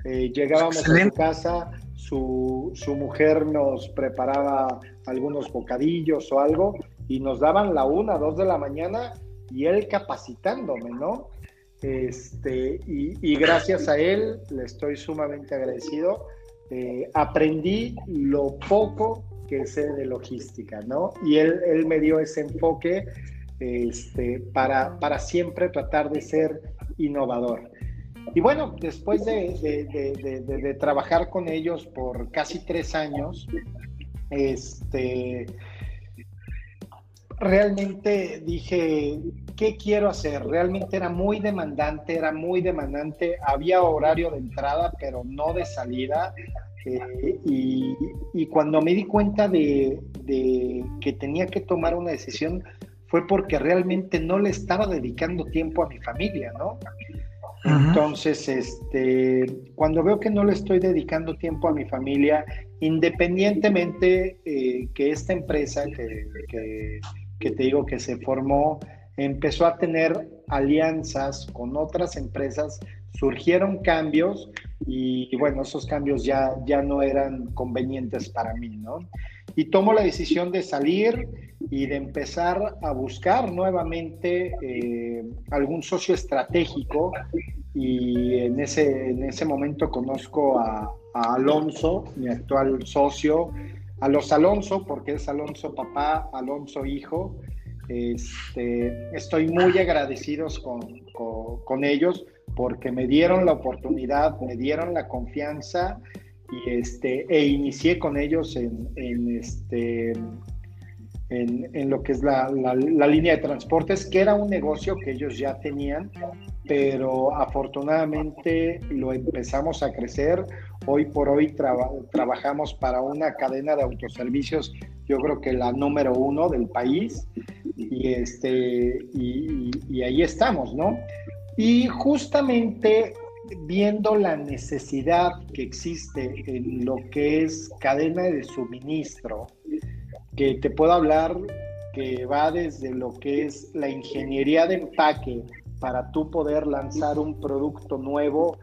Eh, llegábamos a su casa, su, su, mujer nos preparaba algunos bocadillos o algo y nos daban la una, dos de la mañana y él capacitándome, ¿no? Este, y, gracias a él le estoy sumamente agradecido. Eh, aprendí lo poco que sé de logística, ¿no? Y él, él me dio ese enfoque este, para, para siempre tratar de ser innovador. Y bueno, después de, trabajar con ellos por casi tres años, este, realmente dije, ¿qué quiero hacer? Realmente era muy demandante, era muy demandante. Había horario de entrada, pero no de salida. Eh, y, y, cuando me di cuenta de, que tenía que tomar una decisión, fue porque realmente no le estaba dedicando tiempo a mi familia, ¿no? Entonces, este, cuando veo que no le estoy dedicando tiempo a mi familia, independientemente eh, que esta empresa que, que, te digo que se formó, empezó a tener alianzas con otras empresas, surgieron cambios y, bueno, esos cambios ya, ya no eran convenientes para mí, ¿no? Y tomo la decisión de salir y de empezar a buscar nuevamente eh, algún socio estratégico y en ese, en ese momento conozco a, Alonso, mi actual socio, a los Alonso, porque es Alonso papá, Alonso hijo. Este, estoy muy agradecidos con, con, ellos porque me dieron la oportunidad, me dieron la confianza y este, e inicié con ellos en, en este, en, lo que es la, línea de transportes, que era un negocio que ellos ya tenían, pero afortunadamente lo empezamos a crecer. Hoy por hoy trabajamos para una cadena de autoservicios, yo creo que la número uno del país, y, este, y ahí estamos, ¿no? Y justamente viendo la necesidad que existe en lo que es cadena de suministro, que te puedo hablar que va desde lo que es la ingeniería de empaque para tú poder lanzar un producto nuevo.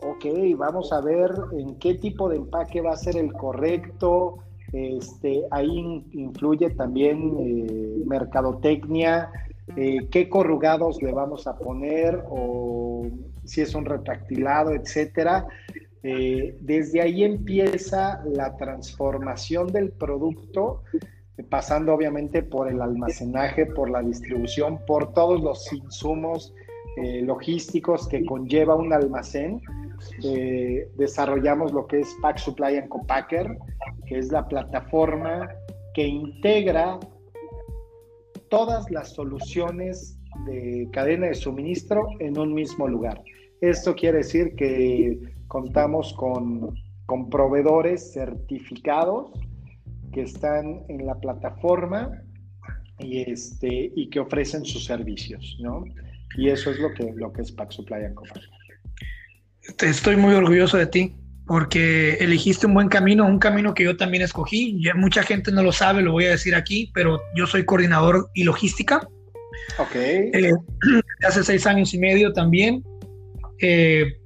Ok, vamos a ver en qué tipo de empaque va a ser el correcto. Este, ahí influye también eh, mercadotecnia, eh, qué corrugados le vamos a poner o si es un retractilado, etcétera. Eh, desde ahí empieza la transformación del producto, pasando obviamente por el almacenaje, por la distribución, por todos los insumos eh, logísticos que conlleva un almacén. Eh, desarrollamos lo que es Pack Supply and Copacker, que es la plataforma que integra todas las soluciones de cadena de suministro en un mismo lugar. Esto quiere decir que contamos con, proveedores certificados que están en la plataforma y, este, y que ofrecen sus servicios, ¿no? Y eso es lo que, lo que es Pack Supply and Estoy muy orgulloso de ti porque elegiste un buen camino, un camino que yo también escogí. Ya mucha gente no lo sabe, lo voy a decir aquí, pero yo soy coordinador y logística. Ok. Eh, [clears throat] hace seis años y medio también. Eh,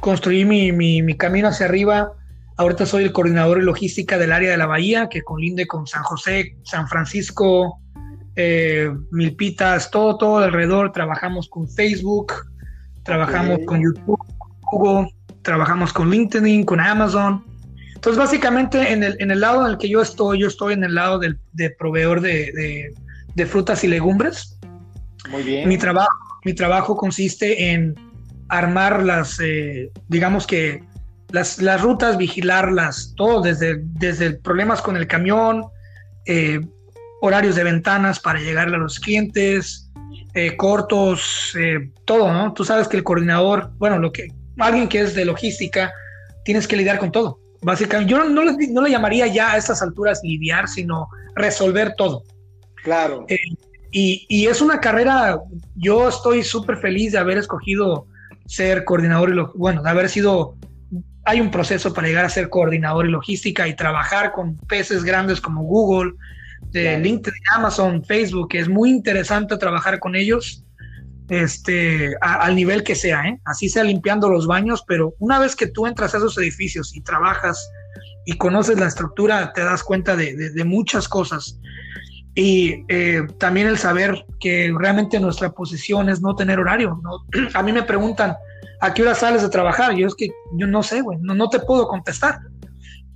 construí mi, camino hacia arriba. Ahorita soy el coordinador de logística del área de la Bahía, que colinde con San José, San Francisco, eh, Milpitas, todo, todo alrededor. Trabajamos con Facebook, trabajamos con YouTube, Google, trabajamos con LinkedIn, con Amazon. Entonces, básicamente, en el, en el lado en el que yo estoy, yo estoy en el lado del, de proveedor de, de, frutas y legumbres. Muy bien. Mi trabajo, mi trabajo consiste en armar las, eh, digamos que las, las, rutas, vigilarlas, todo desde, desde problemas con el camión, eh, horarios de ventanas para llegar a los clientes, eh, cortos, todo, ¿no? Tú sabes que el coordinador, bueno, lo que alguien que es de logística, tienes que lidiar con todo. Básicamente, yo no, le, no le llamaría ya a estas alturas lidiar, sino resolver todo. Claro. y, y, es una carrera, yo estoy súper feliz de haber escogido ser coordinador y bueno, de haber sido, hay un proceso para llegar a ser coordinador y logística y trabajar con peces grandes como Google, de LinkedIn, Amazon, Facebook, que es muy interesante trabajar con ellos, este, al nivel que sea, ¿eh? así sea limpiando los baños, pero una vez que tú entras a esos edificios y trabajas y conoces la estructura, te das cuenta de, de muchas cosas. Y eh, también el saber que realmente nuestra posición es no tener horario. ¿no? [clears throat] A mí me preguntan, ¿a qué hora sales de trabajar? Yo es que yo no sé, güey, no, no te puedo contestar.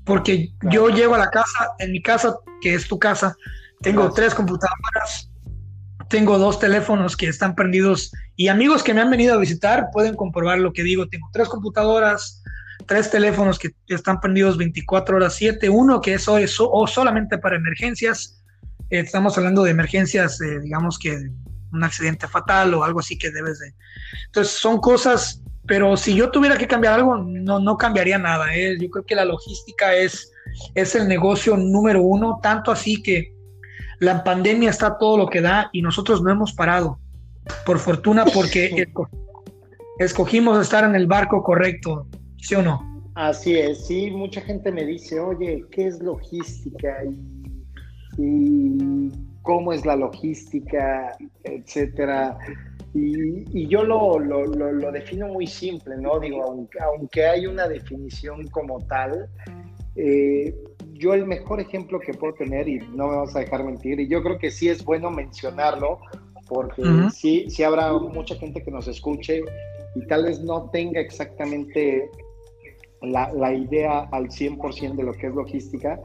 Porque yo llego a la casa, en mi casa, que es tu casa, tengo tres computadoras, tengo dos teléfonos que están prendidos y amigos que me han venido a visitar pueden comprobar lo que digo. Tengo tres computadoras, tres teléfonos que están prendidos 24 horas 7, uno que es hoy o solamente para emergencias estamos hablando de emergencias, eh, digamos que un accidente fatal o algo así que debes de... Entonces son cosas, pero si yo tuviera que cambiar algo, no, no cambiaría nada. ¿eh? Yo creo que la logística es, es el negocio número uno, tanto así que la pandemia está todo lo que da y nosotros no hemos parado. Por fortuna, porque [laughs] escogimos estar en el barco correcto, ¿sí o no? Así es, sí, mucha gente me dice, oye, ¿qué es logística? Y y cómo es la logística, etcétera. Y, yo lo, lo, lo, defino muy simple, ¿no? Digo, aunque, aunque hay una definición como tal, eh, yo el mejor ejemplo que puedo tener, y no me vas a dejar mentir, y yo creo que sí es bueno mencionarlo, porque sí, sí habrá mucha gente que nos escuche y tal vez no tenga exactamente la, la idea al 100% de lo que es logística,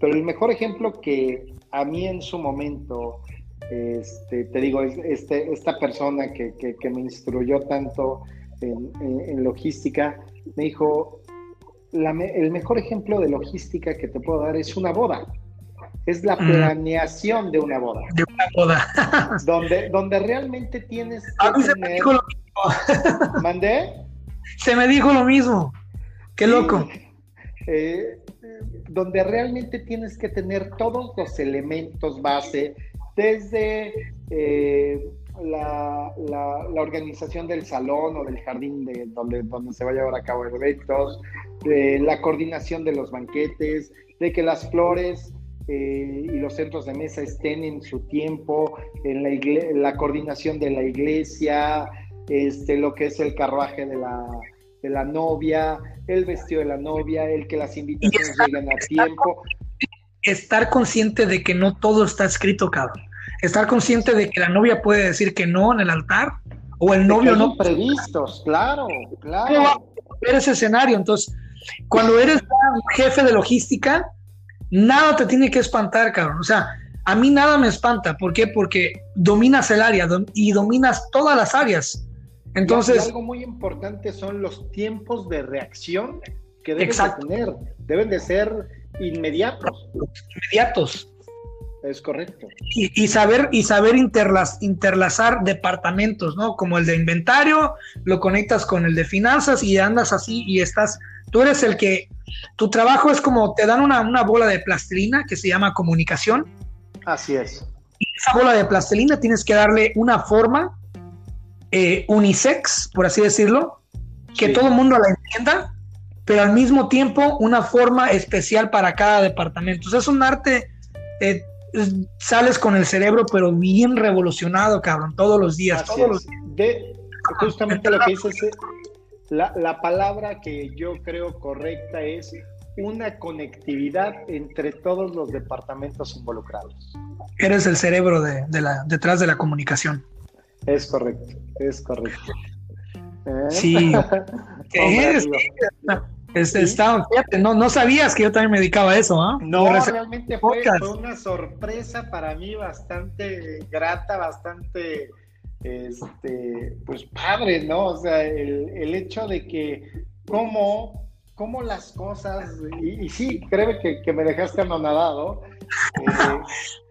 pero el mejor ejemplo que a mí en su momento, este, te digo, este, esta persona que, me instruyó tanto en, logística, me dijo, el mejor ejemplo de logística que te puedo dar es una boda. Es la mm. planeación de una boda. De una boda. [laughs] donde, donde realmente tienes a mí se me dijo lo mismo. ¿Mandé? Se me dijo lo mismo. Qué loco. Eh, donde realmente tienes que tener todos los elementos base, desde eh, la, organización del salón o del jardín de donde, donde se va a llevar a cabo eventos, de la coordinación de los banquetes, de que las flores eh, y los centros de mesa estén en su tiempo, en la, la coordinación de la iglesia, este, lo que es el carruaje de la, de la novia, el vestido de la novia, el que las invitaciones lleguen a tiempo. Estar consciente de que no todo está escrito, cabrón. Estar consciente de que la novia puede decir que no en el altar o el novio no. Previstos, claro, claro. Ver ese escenario. Entonces, cuando eres jefe de logística, nada te tiene que espantar, cabrón. O sea, a mí nada me espanta. ¿Por qué? Porque dominas el área y dominas todas las áreas. Entonces, algo muy importante son los tiempos de reacción que deben de tener. Deben de ser inmediatos. Inmediatos. Es correcto. Y, saber, y saber interlazar departamentos, ¿no? Como el de inventario, lo conectas con el de finanzas y andas así y estás, tú eres el que, tu trabajo es como, te dan una, una bola de plastilina que se llama comunicación. Así es. Y esa bola de plastilina tienes que darle una forma eh, unisex, por así decirlo, que todo el mundo la entienda, pero al mismo tiempo una forma especial para cada departamento. es un arte, eh, sales con el cerebro, pero bien revolucionado, cabrón, todos los días. todos De, justamente lo que dices, eh, la, la palabra que yo creo correcta es una conectividad entre todos los departamentos involucrados. Eres el cerebro de, la, detrás de la comunicación. Es correcto, es correcto. ¿Eh? Sí. [laughs] Este, no, no sabías que yo también me dedicaba a eso, ¿ah? No, realmente fue, una sorpresa para mí bastante grata, bastante, este, pues padre, ¿no? O sea, el, hecho de que cómo, cómo las cosas, y, sí, creo que, que, me dejaste anonadado, eh, [laughs]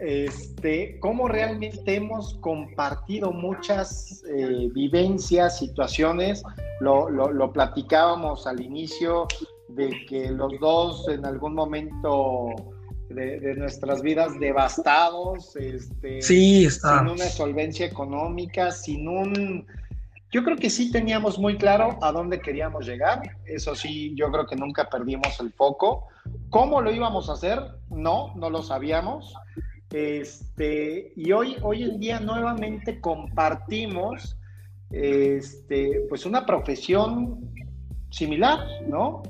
este, cómo realmente hemos compartido muchas eh, vivencias, situaciones. Lo, lo, platicábamos al inicio de que los dos en algún momento de, nuestras vidas devastados, este, sin una solvencia económica, sin un... Yo creo que sí teníamos muy claro a dónde queríamos llegar, eso sí, yo creo que nunca perdimos el foco. ¿Cómo lo íbamos a hacer? No, no lo sabíamos. Este, y hoy, hoy en día nuevamente compartimos este, pues una profesión similar, ¿no?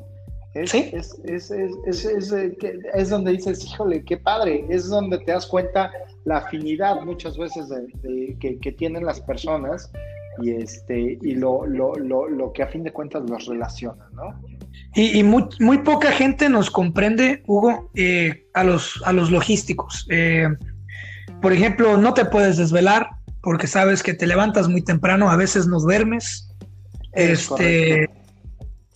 Es, es, es, es, es, donde dices, híjole, qué padre, es donde te das cuenta la afinidad muchas veces de, que, que, tienen las personas y, este, y lo, lo, lo, lo, que a fin de cuentas los relaciona, ¿no? Y, y muy, muy, poca gente nos comprende, Hugo, eh, a, los, a los logísticos. Eh, por ejemplo, no te puedes desvelar porque sabes que te levantas muy temprano, a veces no duermes. este,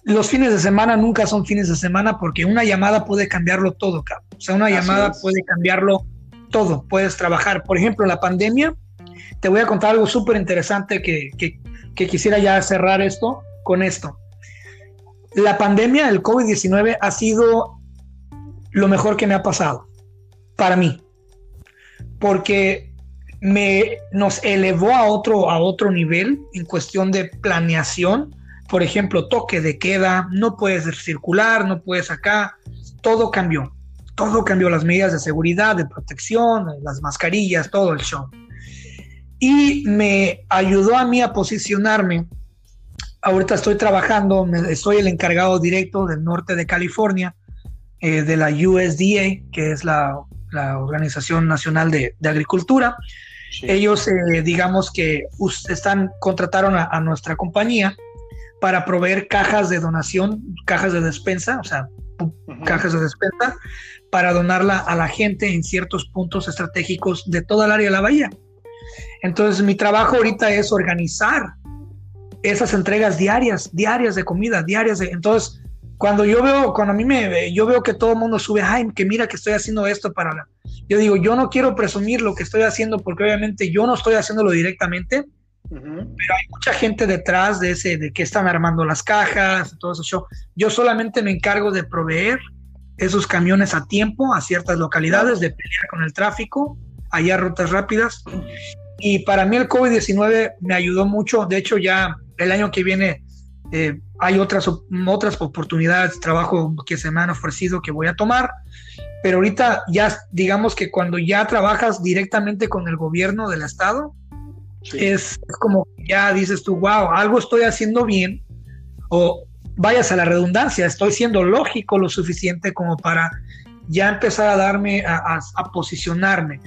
los fines de semana nunca son fines de semana porque una llamada puede cambiarlo todo, O sea, una llamada puede cambiarlo todo. Puedes trabajar. Por ejemplo, la pandemia, te voy a contar algo súper interesante que, que, quisiera ya cerrar esto con esto. La pandemia, el COVID-19, ha sido lo mejor que me ha pasado para mí. Porque me, nos elevó a otro, a otro nivel en cuestión de planeación por ejemplo, toque de queda, no puedes circular, no puedes acá, todo cambió. Todo cambió, las medidas de seguridad, de protección, las mascarillas, todo el show. Y me ayudó a mí a posicionarme. Ahorita estoy trabajando, estoy el encargado directo del norte de California, eh, de la USDA, que es la, Organización Nacional de, Agricultura. Ellos, eh, digamos que están, contrataron a nuestra compañía para proveer cajas de donación, cajas de despensa, o sea, cajas de despensa, para donarla a la gente en ciertos puntos estratégicos de toda el área de la bahía. Entonces, mi trabajo ahorita es organizar esas entregas diarias, diarias de comida, diarias de... Entonces, cuando yo veo, cuando a mí me, yo veo que todo el mundo sube, ay, que mira que estoy haciendo esto para la... Yo digo, yo no quiero presumir lo que estoy haciendo porque obviamente yo no estoy haciéndolo directamente, pero hay mucha gente detrás de ese, de que están armando las cajas, todo eso. Yo, yo solamente me encargo de proveer esos camiones a tiempo a ciertas localidades, de pelear con el tráfico, allá rutas rápidas. Y para mí el COVID-19 me ayudó mucho. De hecho, ya el año que viene eh, hay otras, otras oportunidades de trabajo que se me han ofrecido que voy a tomar. Pero ahorita ya, digamos que cuando ya trabajas directamente con el gobierno del estado, es, como ya dices tú, wow, algo estoy haciendo bien, o vayas a la redundancia, estoy siendo lógico lo suficiente como para ya empezar a darme, a, posicionarme.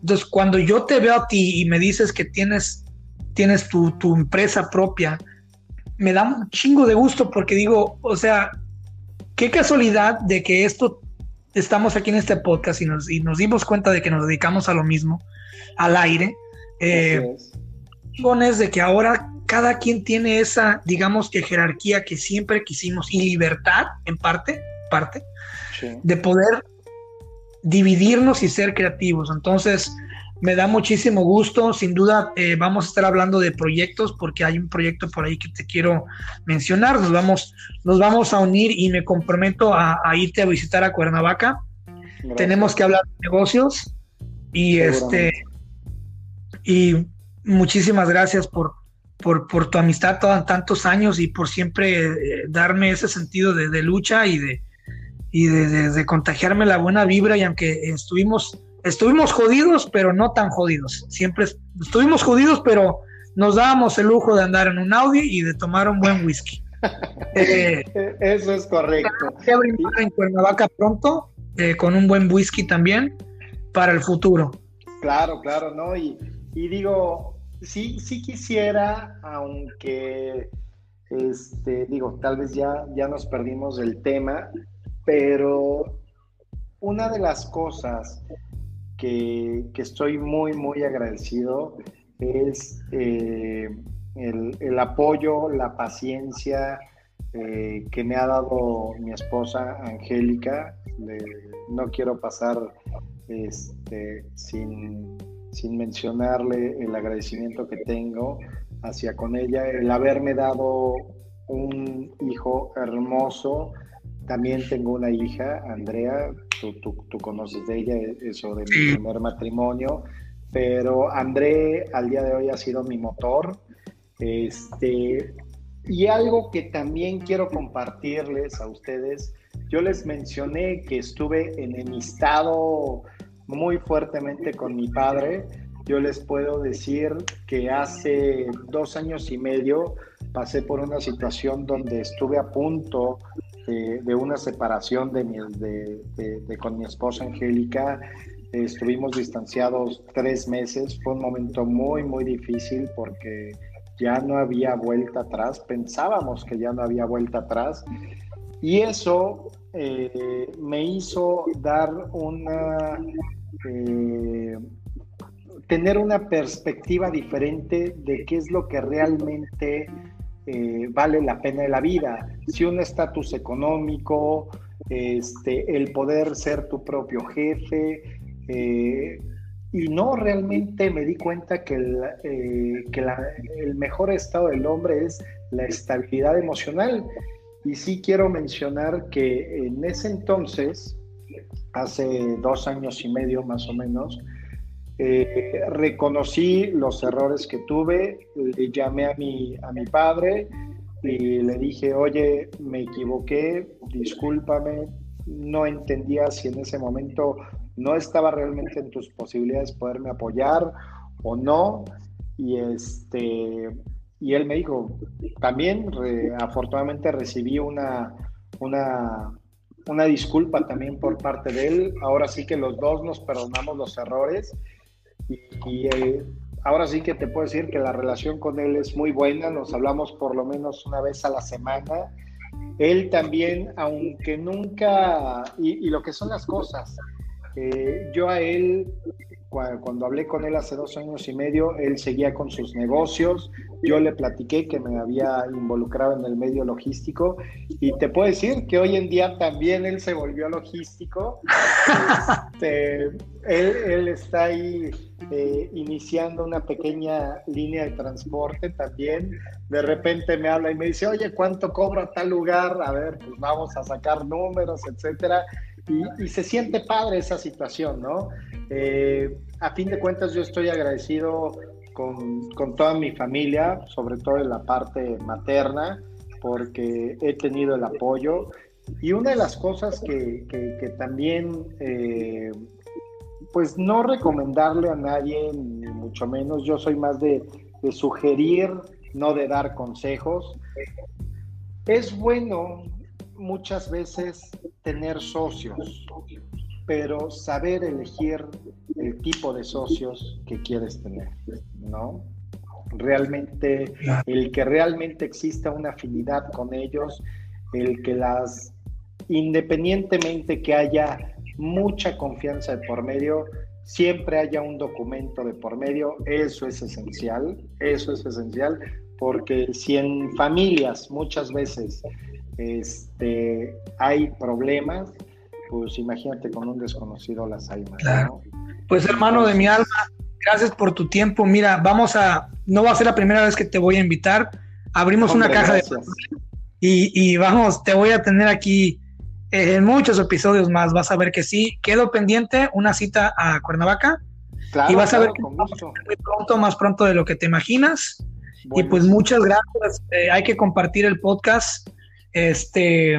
Entonces, cuando yo te veo a ti y me dices que tienes, tienes tu, tu, empresa propia, me da un chingo de gusto porque digo, o sea, qué casualidad de que esto, estamos aquí en este podcast y nos, y nos dimos cuenta de que nos dedicamos a lo mismo, al aire. Eh, es de que ahora cada quien tiene esa, digamos que jerarquía que siempre quisimos y libertad en parte, parte, de poder dividirnos y ser creativos. Entonces, me da muchísimo gusto. Sin duda, eh, vamos a estar hablando de proyectos porque hay un proyecto por ahí que te quiero mencionar. Nos vamos, nos vamos a unir y me comprometo a, irte a visitar a Cuernavaca. Tenemos que hablar de negocios y este y muchísimas gracias por, por, tu amistad todos tantos años y por siempre eh, darme ese sentido de, lucha y de y de, contagiarme la buena vibra y aunque estuvimos estuvimos jodidos pero no tan jodidos. Siempre estuvimos jodidos pero nos dábamos el lujo de andar en un Audi y de tomar un buen whisky. [laughs] Eh, eso es correcto. en Cuernavaca pronto eh, con un buen whisky también para el futuro. Claro claro no y y digo, sí, sí quisiera, aunque, este, digo, tal vez ya, ya nos perdimos del tema, pero una de las cosas que, estoy muy, muy agradecido es eh, el, apoyo, la paciencia eh, que me ha dado mi esposa Angélica. no quiero pasar este, sin sin mencionarle el agradecimiento que tengo hacia con ella, el haberme dado un hijo hermoso. También tengo una hija, Andrea, tú, tú, conoces de ella, eso de mi primer matrimonio, pero André al día de hoy ha sido mi motor. Este, y algo que también quiero compartirles a ustedes, yo les mencioné que estuve enemistado muy fuertemente con mi padre. Yo les puedo decir que hace dos años y medio pasé por una situación donde estuve a punto de una separación de, mi, de, con mi esposa Angélica. Estuvimos distanciados tres meses. Fue un momento muy, muy difícil porque ya no había vuelta atrás. Pensábamos que ya no había vuelta atrás. Y eso eh, me hizo dar una... Eh, tener una perspectiva diferente de qué es lo que realmente eh, vale la pena de la vida. Si un estatus económico, este, el poder ser tu propio jefe, eh, y no realmente me di cuenta que, el, eh, que el mejor estado del hombre es la estabilidad emocional. Y sí quiero mencionar que en ese entonces, hace dos años y medio más o menos, eh, reconocí los errores que tuve, llamé a mi, a mi padre y le dije, oye, me equivoqué, discúlpame, no entendía si en ese momento no estaba realmente en tus posibilidades poderme apoyar o no. Y, este, y él me dijo, también afortunadamente recibí una, una, una disculpa también por parte de él. Ahora sí que los dos nos perdonamos los errores y, eh, ahora sí que te puedo decir que la relación con él es muy buena, nos hablamos por lo menos una vez a la semana. Él también, aunque nunca, y, lo que son las cosas, eh, yo a él cuando hablé con él hace dos años y medio, él seguía con sus negocios. Yo le platiqué que me había involucrado en el medio logístico y te puedo decir que hoy en día también él se volvió logístico. [laughs] Este, él, está ahí eh, iniciando una pequeña línea de transporte también. De repente me habla y me dice, oye, ¿cuánto cobra tal lugar? A ver, pues vamos a sacar números, etcétera. Y, se siente padre esa situación, ¿no? Eh, a fin de cuentas yo estoy agradecido con, con, toda mi familia, sobre todo en la parte materna, porque he tenido el apoyo. Y una de las cosas que, que, también, eh, pues no recomendarle a nadie, ni mucho menos, yo soy más de, de sugerir, no de dar consejos. Es bueno muchas veces tener socios, pero saber elegir el tipo de socios que quieres tener, ¿no? Realmente, el que realmente exista una afinidad con ellos, el que las, independientemente que haya mucha confianza de por medio, siempre haya un documento de por medio, eso es esencial, eso es esencial, porque si en familias muchas veces este, hay problemas, pues imagínate con un desconocido las hay más. Pues hermano de mi alma, gracias por tu tiempo. Mira, vamos a, no va a ser la primera vez que te voy a invitar. Abrimos una caja de y, y vamos, te voy a tener aquí en muchos episodios más. Vas a ver que sí. Quedo pendiente una cita a Cuernavaca. y vas a ver que muy pronto, más pronto de lo que te imaginas. Y pues muchas gracias. Eh, hay que compartir el podcast este,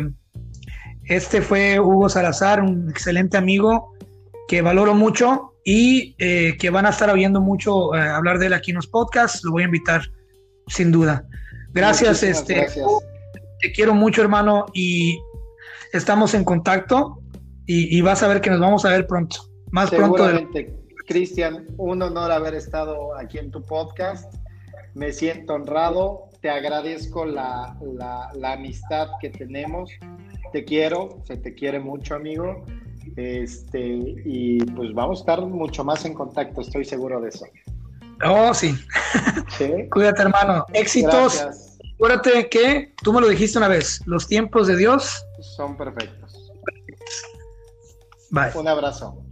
este fue Hugo Salazar, un excelente amigo que valoro mucho y eh, que van a estar oyendo mucho eh, hablar de él aquí en los podcasts. Lo voy a invitar sin duda. Gracias, este, te quiero mucho, hermano, y estamos en contacto y, vas a ver que nos vamos a ver pronto. Más pronto. Cristian, un honor haber estado aquí en tu podcast. Me siento honrado te agradezco la, amistad que tenemos. Te quiero, se te quiere mucho, amigo. Este, y pues vamos a estar mucho más en contacto, estoy seguro de eso. Oh, sí. [laughs] Cuídate, hermano. Éxitos. Acuérdate que tú me lo dijiste una vez, los tiempos de Dios son perfectos. Bye. Un abrazo.